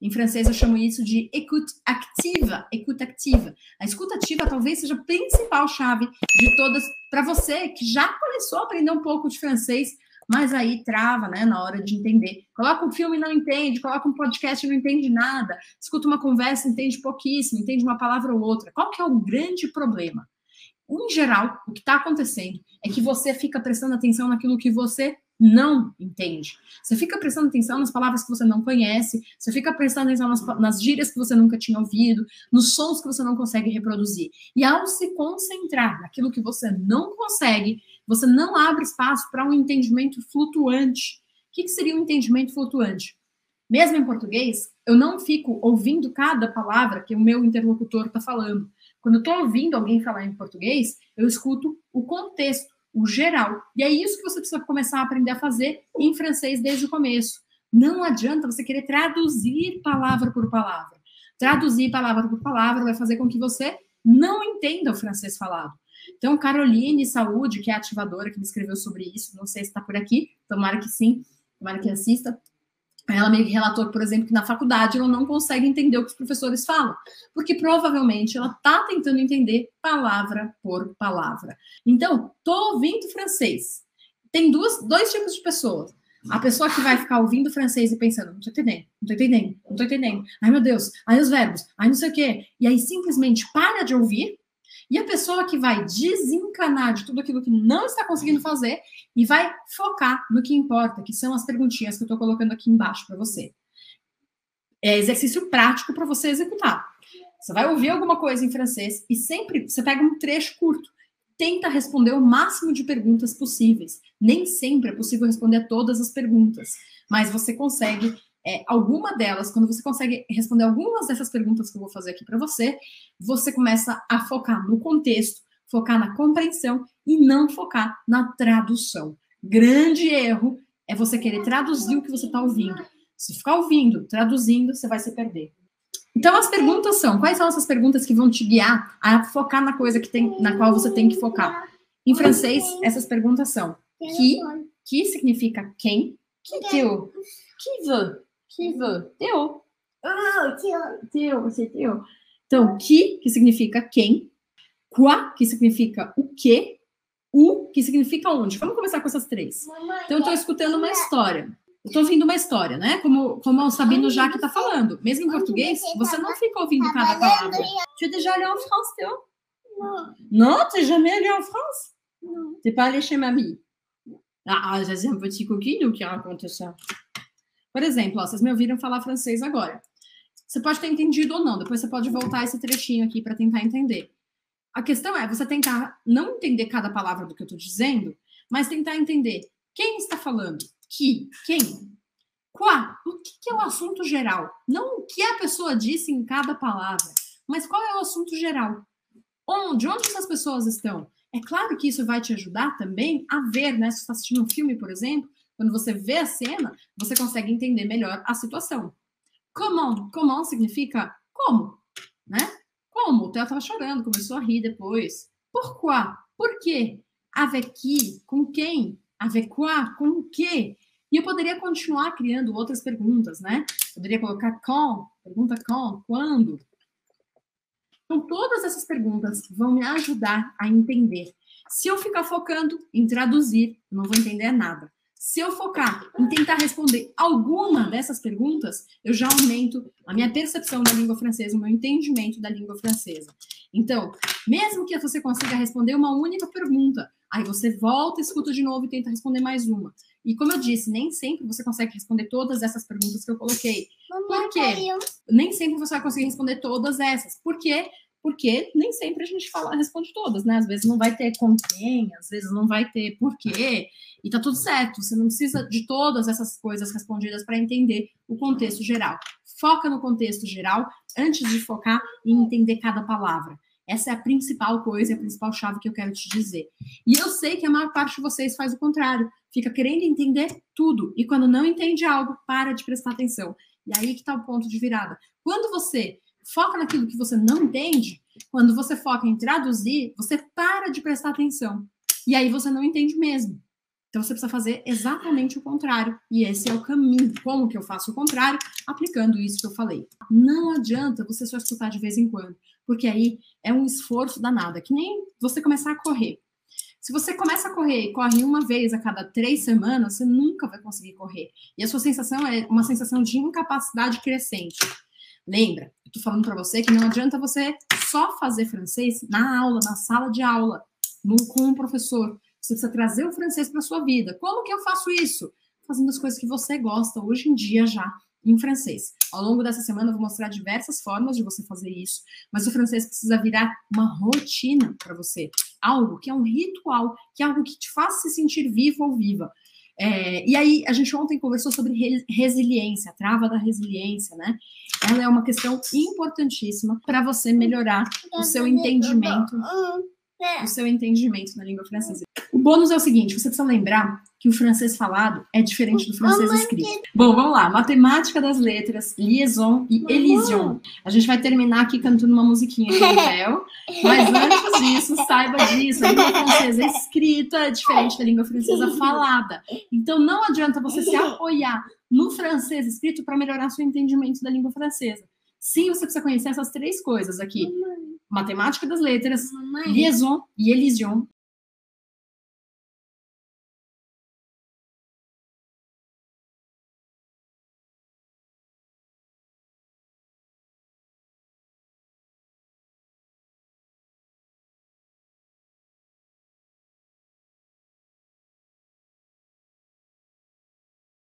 Em francês eu chamo isso de écoute ativa, écoute ativa. A escuta ativa talvez seja a principal chave de todas para você que já começou a aprender um pouco de francês, mas aí trava, né, na hora de entender. Coloca um filme e não entende, coloca um podcast e não entende nada, escuta uma conversa, entende pouquíssimo, entende uma palavra ou outra. Qual que é o grande problema? Em geral, o que está acontecendo é que você fica prestando atenção naquilo que você não entende. Você fica prestando atenção nas palavras que você não conhece, você fica prestando atenção nas, nas gírias que você nunca tinha ouvido, nos sons que você não consegue reproduzir. E ao se concentrar naquilo que você não consegue, você não abre espaço para um entendimento flutuante. O que, que seria um entendimento flutuante? Mesmo em português, eu não fico ouvindo cada palavra que o meu interlocutor está falando. Quando eu estou ouvindo alguém falar em português, eu escuto o contexto o geral. E é isso que você precisa começar a aprender a fazer em francês desde o começo. Não adianta você querer traduzir palavra por palavra. Traduzir palavra por palavra vai fazer com que você não entenda o francês falado. Então, Caroline Saúde, que é ativadora, que me escreveu sobre isso, não sei se está por aqui, tomara que sim, tomara que assista, ela me relatou, por exemplo, que na faculdade ela não consegue entender o que os professores falam, porque provavelmente ela está tentando entender palavra por palavra. Então, tô ouvindo francês. Tem duas, dois tipos de pessoas. A pessoa que vai ficar ouvindo francês e pensando, não tô entendendo, não tô entendendo, não tô entendendo. Ai, meu Deus, ai, os verbos, ai, não sei o quê. E aí simplesmente para de ouvir e a pessoa que vai desencanar de tudo aquilo que não está conseguindo fazer e vai focar no que importa, que são as perguntinhas que eu estou colocando aqui embaixo para você. É exercício prático para você executar. Você vai ouvir alguma coisa em francês e sempre você pega um trecho curto. Tenta responder o máximo de perguntas possíveis. Nem sempre é possível responder todas as perguntas, mas você consegue é, alguma delas, quando você consegue responder algumas dessas perguntas que eu vou fazer aqui para você, você começa a focar no contexto, focar na compreensão e não focar na tradução. Grande erro é você querer traduzir o que você está ouvindo. Se ficar ouvindo, traduzindo, você vai se perder. Então as perguntas são: quais são essas perguntas que vão te guiar a focar na coisa que tem, na qual você tem que focar? Em francês, essas perguntas são: qui, que significa quem, que teu, que veut, que veut, teu. Ah, teu, você teu. Então, qui, que significa quem, quoi, que significa o que, o, que significa onde. Vamos começar com essas três. Então, eu estou escutando uma história. Estou ouvindo uma história, né? Como, como o Sabino Jaque está falando. Mesmo em português, você não fica ouvindo cada palavra. Tu es déjà allé en France, Théo Non. Non, t'es jamais allé en France Non. T'es pas allé chez mamie Ah, já é um petit coquinho que raconte ça. Por exemplo, ó, vocês me ouviram falar francês agora. Você pode ter entendido ou não, depois você pode voltar esse trechinho aqui para tentar entender. A questão é você tentar não entender cada palavra do que eu estou dizendo, mas tentar entender quem está falando, que, quem, qual, o que, que é o assunto geral. Não o que a pessoa disse em cada palavra, mas qual é o assunto geral. Onde, onde essas pessoas estão? É claro que isso vai te ajudar também a ver, né? Se você está assistindo um filme, por exemplo, quando você vê a cena, você consegue entender melhor a situação. Comment, comment significa como, né? Como? O Theo estava chorando, começou a rir depois. Por quê? Avec qui? Com quem? Avec quoi? Com o quê? E eu poderia continuar criando outras perguntas, né? Poderia colocar quand, pergunta quand, quando. Então, todas essas perguntas vão me ajudar a entender. Se eu ficar focando em traduzir, não vou entender nada. Se eu focar em tentar responder alguma dessas perguntas, eu já aumento a minha percepção da língua francesa, o meu entendimento da língua francesa. Então, mesmo que você consiga responder uma única pergunta, aí você volta, escuta de novo e tenta responder mais uma. E como eu disse, nem sempre você consegue responder todas essas perguntas que eu coloquei. Por quê? Nem sempre você vai conseguir responder todas essas. Por quê? Porque nem sempre a gente fala, responde todas, né? Às vezes não vai ter com quem, às vezes não vai ter porquê, e tá tudo certo. Você não precisa de todas essas coisas respondidas para entender o contexto geral. Foca no contexto geral antes de focar em entender cada palavra. Essa é a principal coisa, a principal chave que eu quero te dizer. E eu sei que a maior parte de vocês faz o contrário, fica querendo entender tudo, e quando não entende algo, para de prestar atenção. E aí que tá o ponto de virada. Quando você foca naquilo que você não entende, quando você foca em traduzir, você para de prestar atenção. E aí você não entende mesmo. Então você precisa fazer exatamente o contrário. E esse é o caminho. Como que eu faço o contrário? Aplicando isso que eu falei. Não adianta você só escutar de vez em quando, porque aí é um esforço danado. É que nem você começar a correr. Se você começa a correr e corre uma vez a cada três semanas, você nunca vai conseguir correr. E a sua sensação é uma sensação de incapacidade crescente. Lembra, eu tô falando para você que não adianta você só fazer francês na aula, na sala de aula, no, com um professor. Você precisa trazer o francês para sua vida. Como que eu faço isso? Fazendo as coisas que você gosta hoje em dia já em francês. Ao longo dessa semana eu vou mostrar diversas formas de você fazer isso, mas o francês precisa virar uma rotina para você, algo que é um ritual, que é algo que te faz se sentir vivo ou viva. É, e aí, a gente ontem conversou sobre re resiliência, a trava da resiliência, né? Ela é uma questão importantíssima para você melhorar o seu entendimento o seu entendimento na língua francesa. O bônus é o seguinte: você precisa lembrar que o francês falado é diferente do francês escrito. Bom, vamos lá. Matemática das letras, liaison e elision. A gente vai terminar aqui cantando uma musiquinha de véu, mas antes disso, saiba disso. A língua francesa escrita é diferente da língua francesa falada. Então, não adianta você se apoiar no francês escrito para melhorar seu entendimento da língua francesa. Sim, você precisa conhecer essas três coisas aqui matemática das letras, liaison e elision